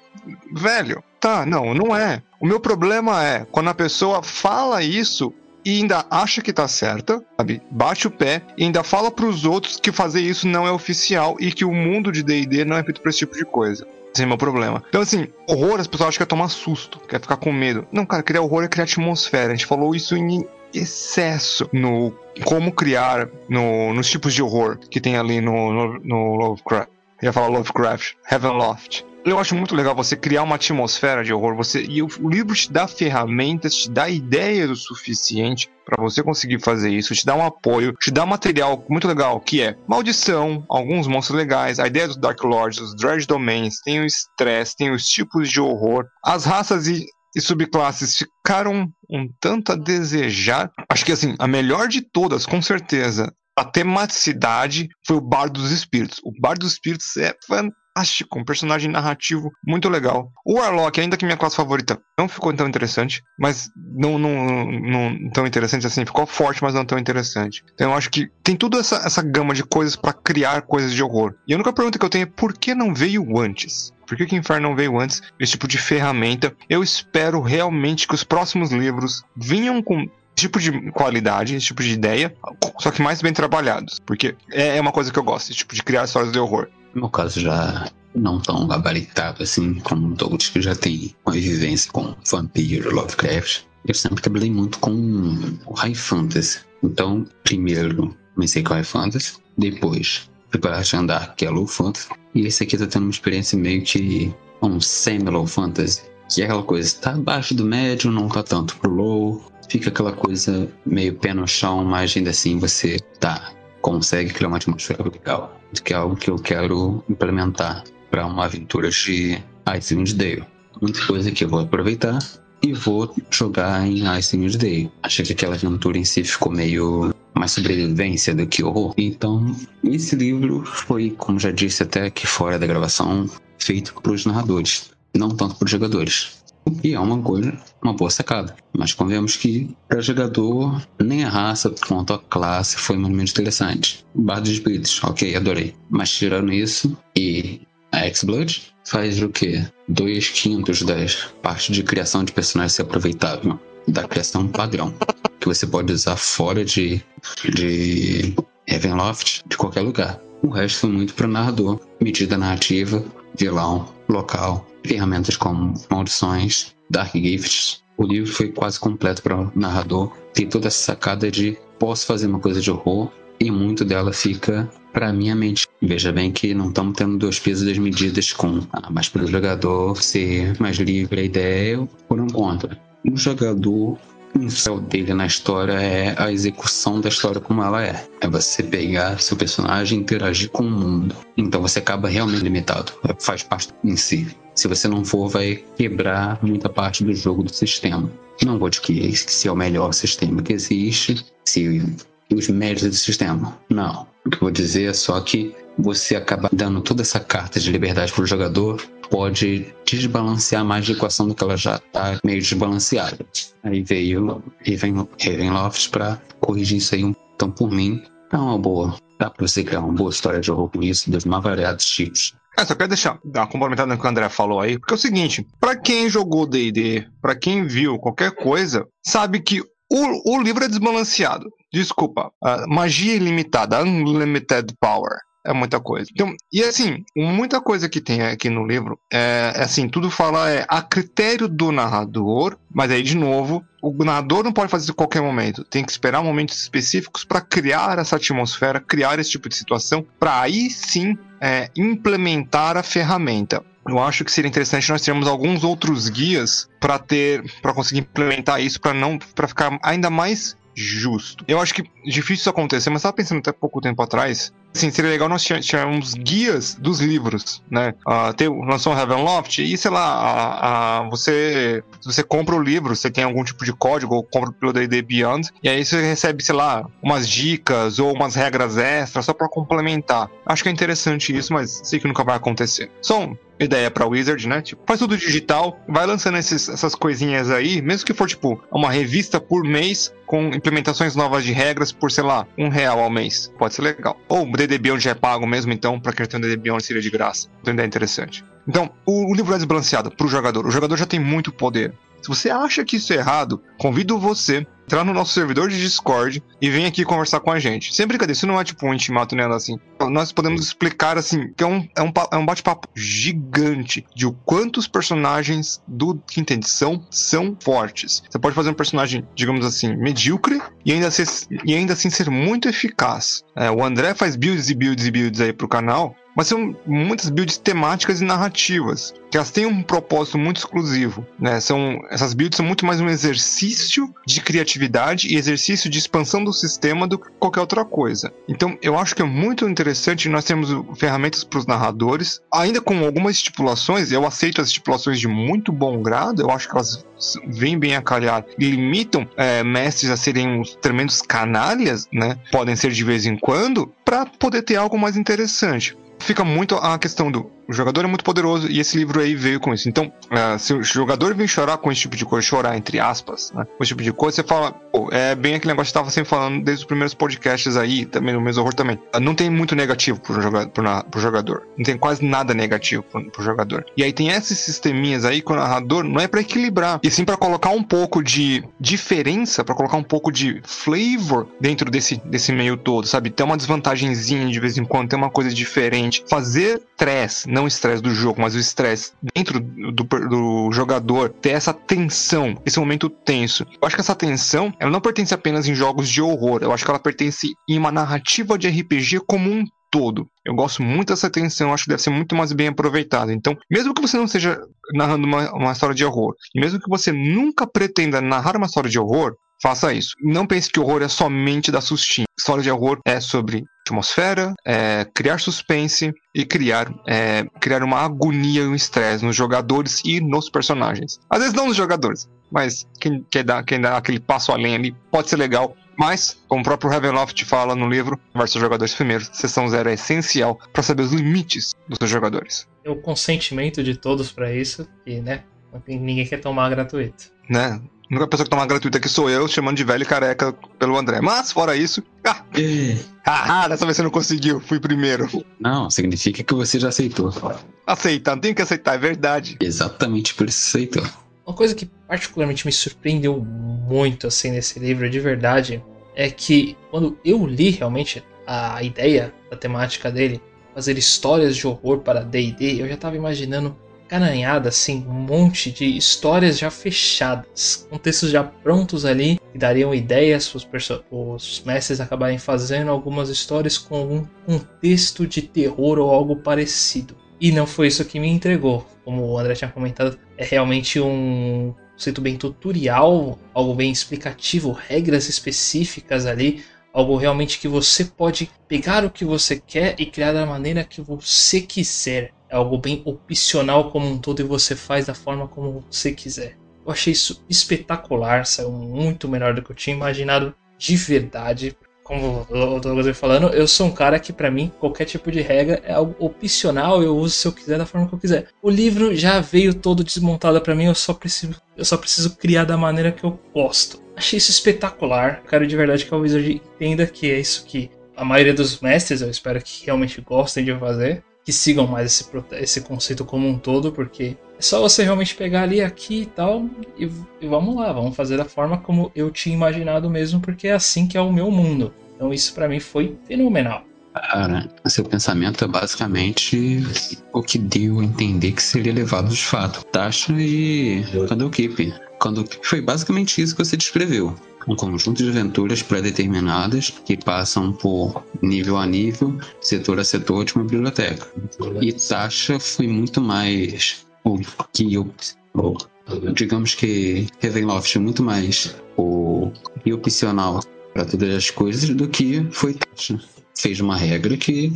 velho, tá, não, não é. O meu problema é quando a pessoa fala isso e ainda acha que tá certa, sabe? Bate o pé e ainda fala para os outros que fazer isso não é oficial e que o mundo de D&D não é feito para esse tipo de coisa. Esse é meu problema. Então, assim, horror, as pessoas acham que é tomar susto, quer ficar com medo. Não, cara, criar horror é criar atmosfera. A gente falou isso em excesso no como criar no, nos tipos de horror que tem ali no, no, no Lovecraft. Eu ia falar Lovecraft, Heavenloft. Eu acho muito legal você criar uma atmosfera de horror. Você e o, livro te dá ferramentas, te dá ideias o suficiente para você conseguir fazer isso, te dá um apoio, te dá material muito legal, que é maldição, alguns monstros legais, a ideia dos Dark Lords, os Dredge Domains, tem o estresse, tem os tipos de horror, as raças e e subclasses ficaram um tanto a desejar. Acho que assim, a melhor de todas, com certeza, a tematicidade foi o Bar dos Espíritos. O Bar dos Espíritos é fantástico, um personagem narrativo muito legal. O Warlock, ainda que minha classe favorita, não ficou tão interessante, mas não, não, não tão interessante assim, ficou forte, mas não tão interessante. Então eu acho que tem toda essa, essa gama de coisas para criar coisas de horror. E a única pergunta que eu tenho é por que não veio antes? Por que, que Inferno não veio antes? Esse tipo de ferramenta. Eu espero realmente que os próximos livros vinham com tipo de qualidade, esse tipo de ideia, só que mais bem trabalhados. Porque é, é uma coisa que eu gosto, esse tipo de criar histórias de horror. No meu caso, já não tão gabaritado assim como o Douglas, que já tem uma vivência com vampiro, Lovecraft. Eu sempre trabalhei muito com High Fantasy. Então, primeiro comecei com High Fantasy, depois fui para Archandar, que é Low Fantasy, e esse aqui tá tendo uma experiência meio que um semi-low fantasy, que é aquela coisa, tá abaixo do médio, não tá tanto pro low, fica aquela coisa meio pé no chão, mas ainda assim você tá, consegue criar uma atmosfera legal. Que é algo que eu quero implementar para uma aventura de Icewind Dale. Muita coisa que eu vou aproveitar e vou jogar em Icewind Dale. Achei que aquela aventura em si ficou meio mais sobrevivência do que horror. Então, esse livro foi, como já disse até aqui fora da gravação, feito para os narradores, não tanto para os jogadores. E é uma coisa, uma boa sacada. Mas convenhamos que, para jogador, nem a raça quanto a classe foi muito interessante. Bar dos Espíritos, ok, adorei. Mas tirando isso, e a X-Blood faz o quê? Dois quintos das partes de criação de personagens ser aproveitável. Da criação padrão. Que você pode usar fora de, de Heavenloft, de qualquer lugar. O resto foi muito para narrador. Medida narrativa, vilão, local, ferramentas como maldições, dark gifts. O livro foi quase completo para o narrador. Tem toda essa sacada de posso fazer uma coisa de horror e muito dela fica para minha mente. Veja bem que não estamos tendo dois pesos e duas medidas com, ah, para o jogador ser mais livre a ideia por um contra. O jogador o céu dele na história é a execução da história como ela é. É você pegar seu personagem e interagir com o mundo. Então você acaba realmente limitado. Faz parte em si. Se você não for, vai quebrar muita parte do jogo do sistema. Não vou que esse é o melhor sistema que existe, se os méritos do sistema. Não. O que eu vou dizer é só que você acaba dando toda essa carta de liberdade para o jogador pode desbalancear mais a equação do que ela já está meio desbalanceada. Aí veio Ravenloft para corrigir isso aí. Então, por mim, é uma boa. Dá para você criar uma boa história de horror com isso, dos mais variados tipos. É, só quero deixar, dar uma complementada no que o André falou aí, porque é o seguinte, para quem jogou D&D, para quem viu qualquer coisa, sabe que o, o livro é desbalanceado. Desculpa, magia ilimitada, unlimited power é muita coisa. Então, e assim, muita coisa que tem aqui no livro é, é assim, tudo fala é a critério do narrador, mas aí de novo, o narrador não pode fazer isso em qualquer momento. Tem que esperar momentos específicos para criar essa atmosfera, criar esse tipo de situação, para aí sim é, implementar a ferramenta. Eu acho que seria interessante nós termos alguns outros guias para ter, para conseguir implementar isso, para não, para ficar ainda mais justo. Eu acho que difícil isso acontecer, mas estava pensando até pouco tempo atrás. Assim, seria legal nós tivermos guias dos livros, né? Uh, ter, lançou um Ravenloft e, sei lá, você, você compra o livro, você tem algum tipo de código ou compra pelo D&D Beyond e aí você recebe, sei lá, umas dicas ou umas regras extras só para complementar. Acho que é interessante isso, mas sei que nunca vai acontecer. Só ideia pra Wizard, né? Tipo, faz tudo digital, vai lançando esses, essas coisinhas aí, mesmo que for, tipo, uma revista por mês com implementações novas de regras por, sei lá, um real ao mês. Pode ser legal. Ou o DD Beyond já é pago mesmo, então, pra quem tem um DD Beyond seria de graça. Então, ideia interessante. Então, o, o livro é desbalanceado pro jogador. O jogador já tem muito poder. Se você acha que isso é errado, convido você entrar no nosso servidor de Discord e vem aqui conversar com a gente. Sem brincadeira, isso não é tipo um intimato nem assim. Nós podemos explicar assim, que é um, é um, é um bate-papo gigante de o quanto os personagens do quinta edição são fortes. Você pode fazer um personagem, digamos assim, medíocre e ainda, ser, e ainda assim ser muito eficaz. É, o André faz builds e builds e builds aí pro canal mas são muitas builds temáticas e narrativas, que elas têm um propósito muito exclusivo, né? São, essas builds são muito mais um exercício de criatividade e exercício de expansão do sistema do que qualquer outra coisa. Então, eu acho que é muito interessante nós temos ferramentas para os narradores, ainda com algumas estipulações, eu aceito as estipulações de muito bom grado, eu acho que elas vêm bem a calhar e limitam é, mestres a serem uns tremendos canalhas, né? Podem ser de vez em quando, para poder ter algo mais interessante fica muito a questão do o jogador é muito poderoso e esse livro aí veio com isso. Então, uh, se o jogador vem chorar com esse tipo de coisa, chorar entre aspas, né, com esse tipo de coisa, você fala, pô, é bem aquele negócio que estava sempre falando desde os primeiros podcasts aí, também no mesmo horror também. Uh, não tem muito negativo pro jogador, pro, pro jogador. Não tem quase nada negativo pro, pro, jogador. E aí tem esses sisteminhas aí com o narrador, não é para equilibrar, e sim para colocar um pouco de diferença, para colocar um pouco de flavor dentro desse, desse meio todo, sabe? Ter uma desvantagenzinha de vez em quando, ter uma coisa diferente, fazer stress, não o estresse do jogo, mas o estresse dentro do, do, jogador, ter essa tensão, esse momento tenso. Eu acho que essa tensão, ela não pertence apenas em jogos de horror, eu acho que ela pertence em uma narrativa de RPG como um todo. Eu gosto muito dessa tensão, acho que deve ser muito mais bem aproveitada. Então, mesmo que você não esteja narrando uma, uma história de horror, e mesmo que você nunca pretenda narrar uma história de horror, faça isso. Não pense que horror é somente da sustinho. História de horror é sobre atmosfera, é criar suspense e criar, é, criar uma agonia e um estresse nos jogadores e nos personagens. Às vezes não nos jogadores, mas quem quer dar, quem dá aquele passo além ali pode ser legal. Mas, como o próprio Ravenloft fala no livro, versus jogadores primeiro, sessão zero é essencial para saber os limites dos seus jogadores. O consentimento de todos para isso, e né, ninguém quer tomar gratuito. Né? A única pessoa que toma gratuita aqui sou eu, chamando de velho careca pelo André. Mas, fora isso. Ah, ah, dessa vez você não conseguiu, fui primeiro. Não, significa que você já aceitou. Aceitar, não tem que aceitar, é verdade. Exatamente por isso aceitou. Uma coisa que particularmente me surpreendeu muito assim nesse livro, de verdade, é que quando eu li realmente a ideia da temática dele, fazer histórias de horror para D&D, eu já estava imaginando encaranhada, assim, um monte de histórias já fechadas, com textos já prontos ali, que dariam ideias para os mestres acabarem fazendo algumas histórias com algum contexto de terror ou algo parecido. E não foi isso que me entregou. Como o André tinha comentado, é realmente um conceito bem tutorial, algo bem explicativo, regras específicas ali, algo realmente que você pode pegar o que você quer e criar da maneira que você quiser é algo bem opcional como um todo e você faz da forma como você quiser. Eu achei isso espetacular, saiu muito melhor do que eu tinha imaginado de verdade. Como o Douglas falando, eu sou um cara que para mim qualquer tipo de regra é algo opcional, eu uso se eu quiser da forma que eu quiser. O livro já veio todo desmontado para mim, eu só preciso eu só preciso criar da maneira que eu gosto. Achei isso espetacular. Quero de verdade que a Wizard entenda que é isso que a maioria dos mestres, eu espero que realmente gostem de fazer que sigam mais esse, esse conceito como um todo, porque é só você realmente pegar ali, aqui e tal, e, e vamos lá, vamos fazer da forma como eu tinha imaginado mesmo, porque é assim que é o meu mundo. Então isso para mim foi fenomenal. Cara, seu pensamento é basicamente o que deu a entender que seria levado de fato. Tasha e Candlekeep. Candlekeep foi basicamente isso que você descreveu um conjunto de aventuras pré-determinadas que passam por nível a nível, setor a setor de uma biblioteca. E Tasha foi muito mais o que eu. O, digamos que Ravenloft muito mais o opcional para todas as coisas do que foi Tasha. Fez uma regra que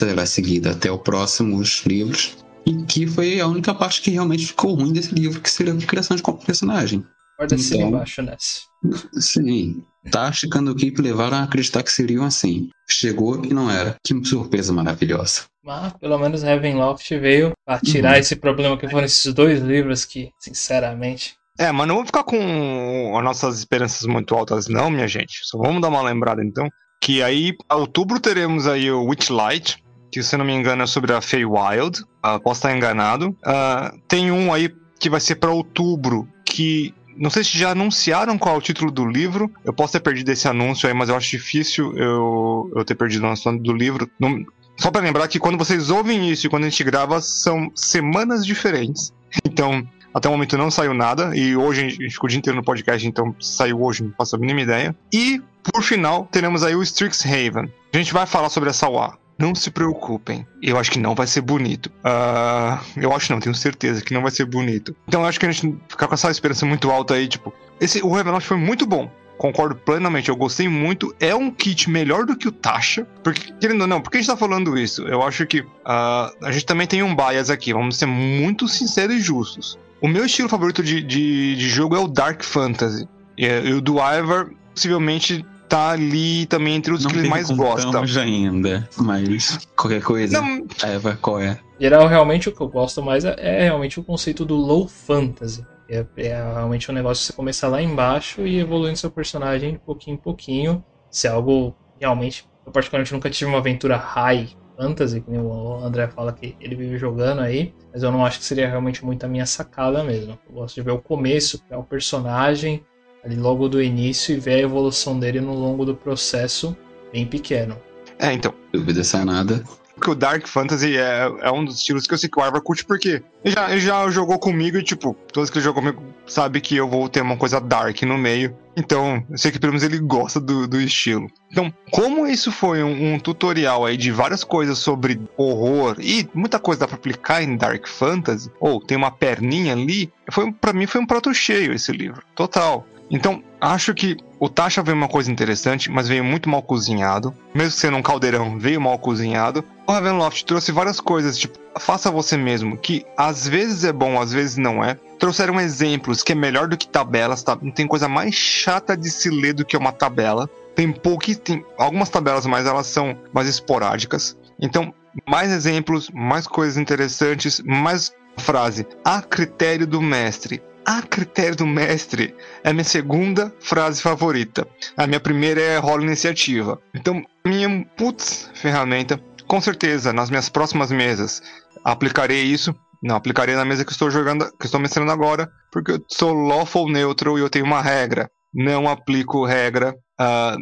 será seguida até os próximos livros e que foi a única parte que realmente ficou ruim desse livro, que seria a criação de personagem. Guarda então, embaixo nessa. Sim. Tashi e Kandokeep levaram a acreditar que seriam assim. Chegou e não era. Que surpresa maravilhosa. Mas pelo menos Ravenloft veio para tirar uhum. esse problema que foram esses dois livros que, sinceramente. É, mas não vamos ficar com as nossas esperanças muito altas, não, minha gente. Só vamos dar uma lembrada então. Que aí, a outubro, teremos aí o Witchlight, que se não me engano é sobre a Feywild. Uh, posso estar enganado. Uh, tem um aí que vai ser para outubro, que não sei se já anunciaram qual é o título do livro. Eu posso ter perdido esse anúncio aí, mas eu acho difícil eu, eu ter perdido o anúncio do livro. Não, só para lembrar que quando vocês ouvem isso e quando a gente grava, são semanas diferentes. Então, até o momento não saiu nada. E hoje a gente ficou o dia inteiro no podcast, então saiu hoje, não faço a mínima ideia. E, por final, teremos aí o Strixhaven. A gente vai falar sobre essa UA. Não se preocupem. Eu acho que não vai ser bonito. Uh, eu acho não, tenho certeza que não vai ser bonito. Então eu acho que a gente ficar com essa esperança muito alta aí, tipo. Esse, o Revenant foi muito bom. concordo plenamente, eu gostei muito. É um kit melhor do que o Tasha. Porque, querendo ou não, por que a gente tá falando isso? Eu acho que uh, a gente também tem um bias aqui, vamos ser muito sinceros e justos. O meu estilo favorito de, de, de jogo é o Dark Fantasy. E, e o do Ivar, possivelmente, tá ali também entre os Não que ele mais gosta. ainda, mas qualquer coisa. Não, Eva, qual é? geral, realmente o que eu gosto mais é, é realmente o conceito do low fantasy. É, é realmente um negócio de você começar lá embaixo e evoluindo seu personagem de pouquinho em pouquinho. Se é algo realmente. Eu, particularmente, nunca tive uma aventura high fantasy, que o André fala que ele vive jogando aí, mas eu não acho que seria realmente muito a minha sacada mesmo. Eu gosto de ver o começo, criar o personagem ali logo do início e ver a evolução dele no longo do processo bem pequeno. É, então. Dúvida nada. que o Dark Fantasy é, é um dos estilos que eu sei que o Arvar curte, porque ele já, ele já jogou comigo e, tipo, todos que ele jogou comigo sabe que eu vou ter uma coisa dark no meio. Então, eu sei que pelo menos ele gosta do, do estilo. Então, como isso foi um, um tutorial aí de várias coisas sobre horror e muita coisa dá pra aplicar em Dark Fantasy, ou tem uma perninha ali, foi para mim foi um prato cheio esse livro. Total. Então, acho que o Tasha veio uma coisa interessante, mas veio muito mal cozinhado. Mesmo sendo um caldeirão, veio mal cozinhado. O Ravenloft trouxe várias coisas, tipo, faça você mesmo, que às vezes é bom, às vezes não é. Trouxeram exemplos que é melhor do que tabelas, tá? Não tem coisa mais chata de se ler do que uma tabela. Tem pouquíssimas, tem algumas tabelas, mas elas são mais esporádicas. Então, mais exemplos, mais coisas interessantes, mais frase. A critério do mestre a critério do mestre é a minha segunda frase favorita. A minha primeira é rola iniciativa. Então, minha putz ferramenta, com certeza, nas minhas próximas mesas, aplicarei isso. Não, aplicarei na mesa que estou jogando, que estou mestrando agora, porque eu sou lawful neutral e eu tenho uma regra. Não aplico regra uh,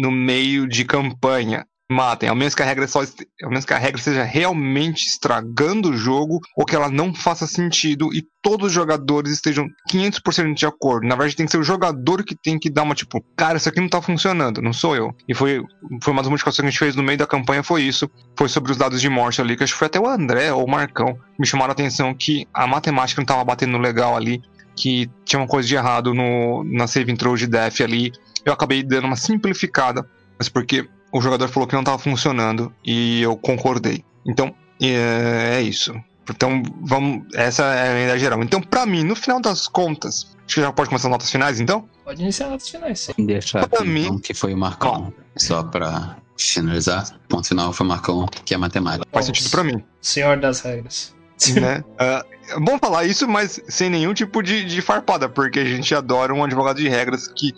no meio de campanha matem, ao menos que a regra só ao menos que a regra seja realmente estragando o jogo ou que ela não faça sentido e todos os jogadores estejam 500% de acordo. Na verdade, tem que ser o jogador que tem que dar uma tipo, cara, isso aqui não tá funcionando, não sou eu. E foi, foi uma das modificações que a gente fez no meio da campanha, foi isso. Foi sobre os dados de morte ali, que acho que foi até o André ou o Marcão me chamaram a atenção que a matemática não tava batendo legal ali, que tinha uma coisa de errado no, na save intro de def ali. Eu acabei dando uma simplificada, mas porque o jogador falou que não estava funcionando e eu concordei. Então, é, é, isso. Então, vamos. Essa é a ideia geral. Então, para mim, no final das contas, acho que já pode começar as notas finais, então? Pode iniciar notas finais, sim. Deixar aqui, mim, então, que foi o Marcão. Só para finalizar, ponto final foi o Marcão, que é matemática. Faz sentido para mim. Senhor das regras. né? Uh, bom falar isso, mas sem nenhum tipo de, de farpada, porque a gente adora um advogado de regras que.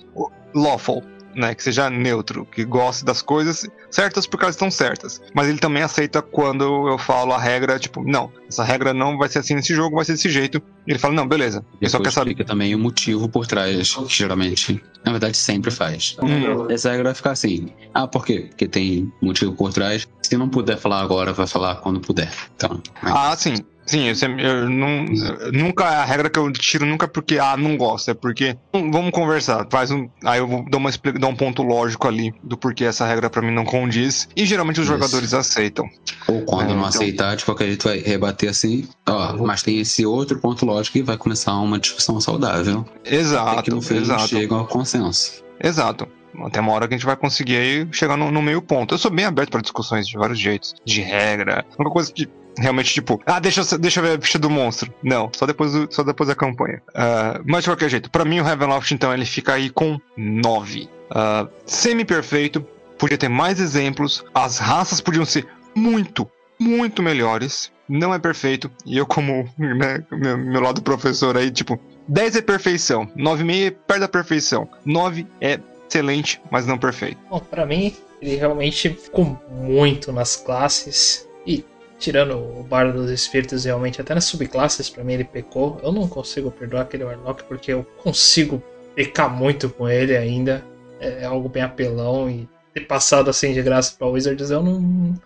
Lawful né, que seja neutro, que goste das coisas certas porque elas estão certas. Mas ele também aceita quando eu falo a regra, tipo, não, essa regra não vai ser assim nesse jogo, vai ser desse jeito. E ele fala, não, beleza. Ele só quer saber. também o motivo por trás, que geralmente, na verdade, sempre faz. Hum. Essa regra vai ficar assim. Ah, por quê? Porque tem motivo por trás. Se não puder falar agora, vai falar quando puder. Então. Né? Ah, sim. Sim, eu, sempre, eu não, nunca a regra que eu tiro nunca é porque ah, não gosto, é porque vamos conversar, faz um, aí eu dar uma dar um ponto lógico ali do porquê essa regra para mim não condiz e geralmente os Isso. jogadores aceitam. Ou quando é, não então... aceitar, de qualquer jeito vai rebater assim, ó, mas tem esse outro ponto lógico e vai começar uma discussão saudável. Exato. que no fim exato. chegam ao consenso. Exato até uma hora que a gente vai conseguir aí chegar no, no meio ponto. Eu sou bem aberto para discussões de vários jeitos, de regra, uma coisa que realmente, tipo, ah, deixa, deixa eu ver a ficha do monstro. Não, só depois, só depois da campanha. Uh, mas de qualquer jeito, para mim o Ravenloft, então, ele fica aí com 9. Uh, ah, Semi-perfeito, podia ter mais exemplos, as raças podiam ser muito, muito melhores. Não é perfeito, e eu, como né, meu, meu lado professor aí, tipo, 10 é perfeição, 9,5 é perto da perfeição, 9 é excelente, mas não perfeito. Bom, pra mim, ele realmente ficou muito nas classes. E tirando o Bardo dos Espíritos, realmente, até nas subclasses, para mim ele pecou. Eu não consigo perdoar aquele Warlock porque eu consigo pecar muito com ele ainda. É, é algo bem apelão e ter passado assim de graça pra Wizards, eu não.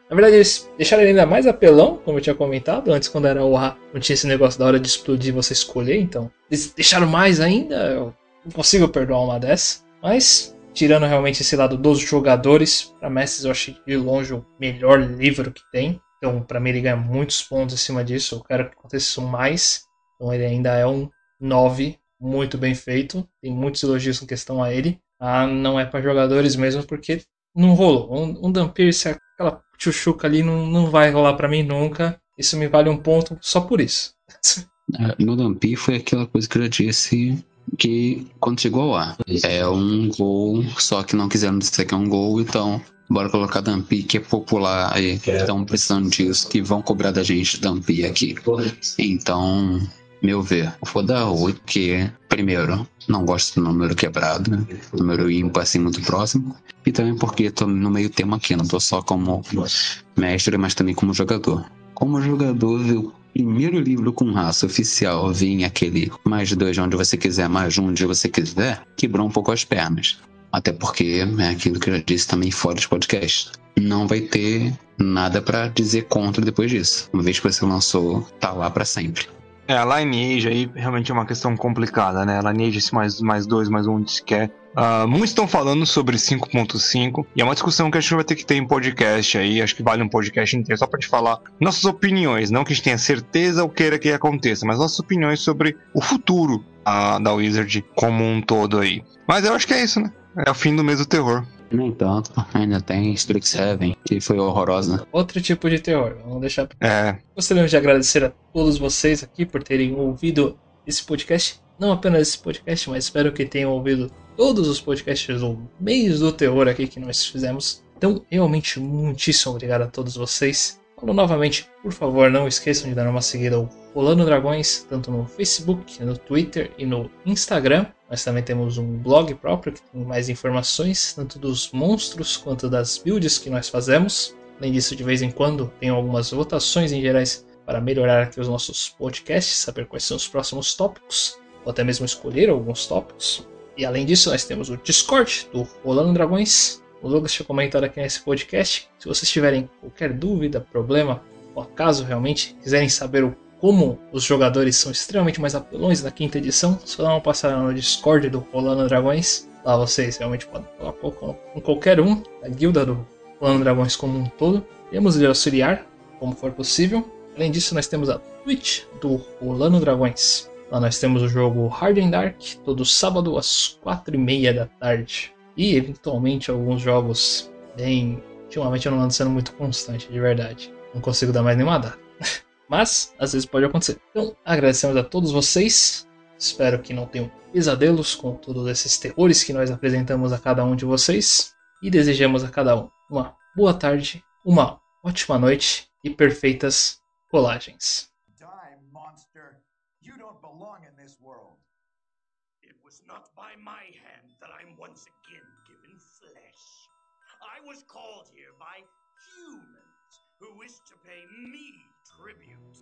Na verdade, eles deixaram ele ainda mais apelão, como eu tinha comentado. Antes, quando era o A, não tinha esse negócio da hora de explodir você escolher, então. Eles deixaram mais ainda. Eu não consigo perdoar uma dessa. Mas, tirando realmente esse lado dos jogadores, para Mestres eu achei de longe o melhor livro que tem. Então, para mim, ele ganha muitos pontos em cima disso. Eu quero que aconteça mais. Então, ele ainda é um 9, muito bem feito. Tem muitos elogios em questão a ele. Ah, não é para jogadores mesmo, porque não rolou. Um, um Dampir, se aquela chuchuca ali não, não vai rolar para mim nunca. Isso me vale um ponto só por isso. É, no Dampir foi aquela coisa que eu já disse que quando chegou lá é um gol, só que não quiseram dizer que é um gol, então bora colocar Dampi, que é popular e estão precisando disso, que vão cobrar da gente Dampi aqui. Então, meu ver, eu vou dar 8, que primeiro, não gosto do número quebrado, né? número ímpar assim muito próximo, e também porque tô no meio tema aqui, não tô só como mestre, mas também como jogador. Como jogador, o primeiro livro com raça oficial vinha aquele mais dois onde você quiser, mais um onde você quiser, quebrou um pouco as pernas. Até porque é aquilo que eu já disse também fora de podcast. Não vai ter nada para dizer contra depois disso. Uma vez que você lançou, tá lá para sempre. É, a Lineage aí realmente é uma questão complicada, né? A Lineage esse mais, mais dois, mais um se quer. Uh, muitos estão falando sobre 5.5 e é uma discussão que a gente vai ter que ter em podcast aí. Acho que vale um podcast inteiro só pra te falar nossas opiniões. Não que a gente tenha certeza ou queira que aconteça, mas nossas opiniões sobre o futuro uh, da Wizard como um todo aí. Mas eu acho que é isso, né? É o fim do mês do terror. No entanto, ainda tem Strixhaven, que foi horrorosa. Outro tipo de terror, vamos deixar. É. Gostaríamos de agradecer a todos vocês aqui por terem ouvido esse podcast. Não apenas esse podcast, mas espero que tenham ouvido todos os podcasts do mês do terror aqui que nós fizemos. Então, realmente, muitíssimo obrigado a todos vocês. Falo novamente, por favor, não esqueçam de dar uma seguida ao Rolando Dragões, tanto no Facebook, no Twitter e no Instagram. Nós também temos um blog próprio que tem mais informações, tanto dos monstros quanto das builds que nós fazemos. Além disso, de vez em quando tem algumas votações em gerais para melhorar aqui os nossos podcasts, saber quais são os próximos tópicos, ou até mesmo escolher alguns tópicos. E além disso, nós temos o Discord do Rolando Dragões. O Lucas tinha comentado aqui nesse podcast. Se vocês tiverem qualquer dúvida, problema, ou acaso realmente quiserem saber o como os jogadores são extremamente mais apelões da quinta edição, só dá uma passada no Discord do Rolando Dragões. Lá vocês realmente podem falar com qualquer um da guilda do Rolando Dragões como um todo. Temos de auxiliar, como for possível. Além disso, nós temos a Twitch do Rolando Dragões. Lá nós temos o jogo Hard and Dark, todo sábado às 4h30 da tarde. E eventualmente alguns jogos bem. Ultimamente eu não ando sendo muito constante, de verdade. Não consigo dar mais nenhuma data. Mas às vezes pode acontecer. Então agradecemos a todos vocês. Espero que não tenham pesadelos com todos esses terrores que nós apresentamos a cada um de vocês. E desejamos a cada um uma boa tarde, uma ótima noite e perfeitas colagens. I was called here by humans who wish to pay me tribute.